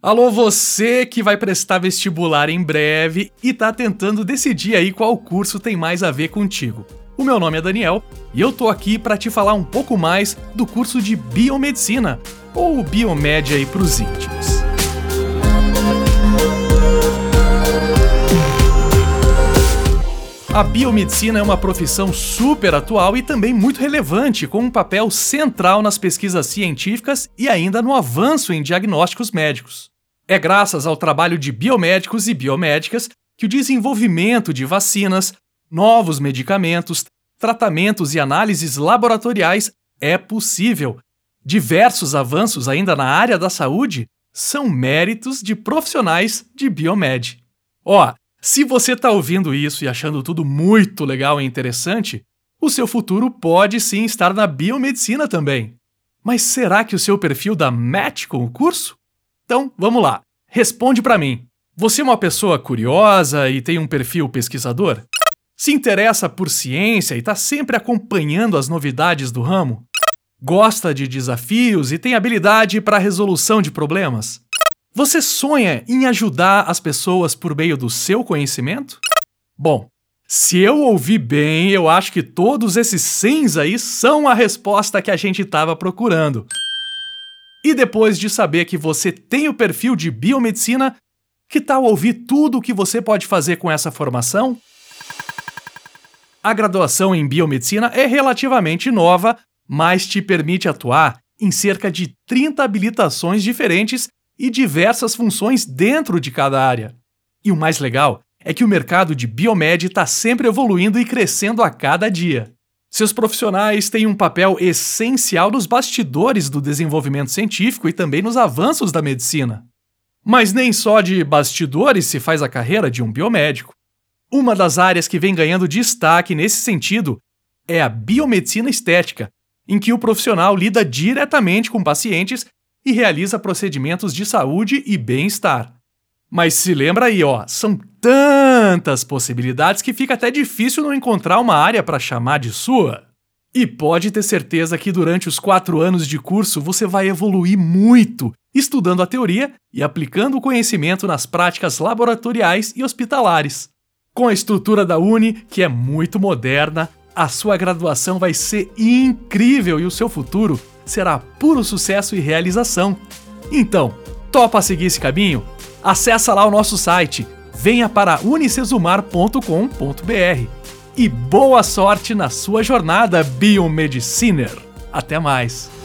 Alô, você que vai prestar vestibular em breve e tá tentando decidir aí qual curso tem mais a ver contigo. O meu nome é Daniel e eu tô aqui para te falar um pouco mais do curso de Biomedicina, ou Biomed aí pros íntimos. A biomedicina é uma profissão super atual e também muito relevante, com um papel central nas pesquisas científicas e ainda no avanço em diagnósticos médicos. É graças ao trabalho de biomédicos e biomédicas que o desenvolvimento de vacinas, novos medicamentos, tratamentos e análises laboratoriais é possível. Diversos avanços ainda na área da saúde são méritos de profissionais de biomed. Ó, se você está ouvindo isso e achando tudo muito legal e interessante, o seu futuro pode sim estar na biomedicina também. Mas será que o seu perfil dá match com o curso? Então, vamos lá. Responde para mim. Você é uma pessoa curiosa e tem um perfil pesquisador? Se interessa por ciência e está sempre acompanhando as novidades do ramo? Gosta de desafios e tem habilidade para resolução de problemas? Você sonha em ajudar as pessoas por meio do seu conhecimento? Bom, se eu ouvi bem, eu acho que todos esses sims aí são a resposta que a gente estava procurando. E depois de saber que você tem o perfil de biomedicina, que tal ouvir tudo o que você pode fazer com essa formação? A graduação em biomedicina é relativamente nova, mas te permite atuar em cerca de 30 habilitações diferentes e diversas funções dentro de cada área. E o mais legal é que o mercado de biomed está sempre evoluindo e crescendo a cada dia. Seus profissionais têm um papel essencial nos bastidores do desenvolvimento científico e também nos avanços da medicina. Mas nem só de bastidores se faz a carreira de um biomédico. Uma das áreas que vem ganhando destaque nesse sentido é a biomedicina estética, em que o profissional lida diretamente com pacientes e realiza procedimentos de saúde e bem-estar. Mas se lembra aí, ó, são tantas possibilidades que fica até difícil não encontrar uma área para chamar de sua. E pode ter certeza que durante os quatro anos de curso você vai evoluir muito, estudando a teoria e aplicando o conhecimento nas práticas laboratoriais e hospitalares. Com a estrutura da Uni, que é muito moderna, a sua graduação vai ser incrível e o seu futuro será puro sucesso e realização. Então, topa seguir esse caminho? Acesse lá o nosso site, venha para unicesumar.com.br e boa sorte na sua jornada Biomediciner. Até mais!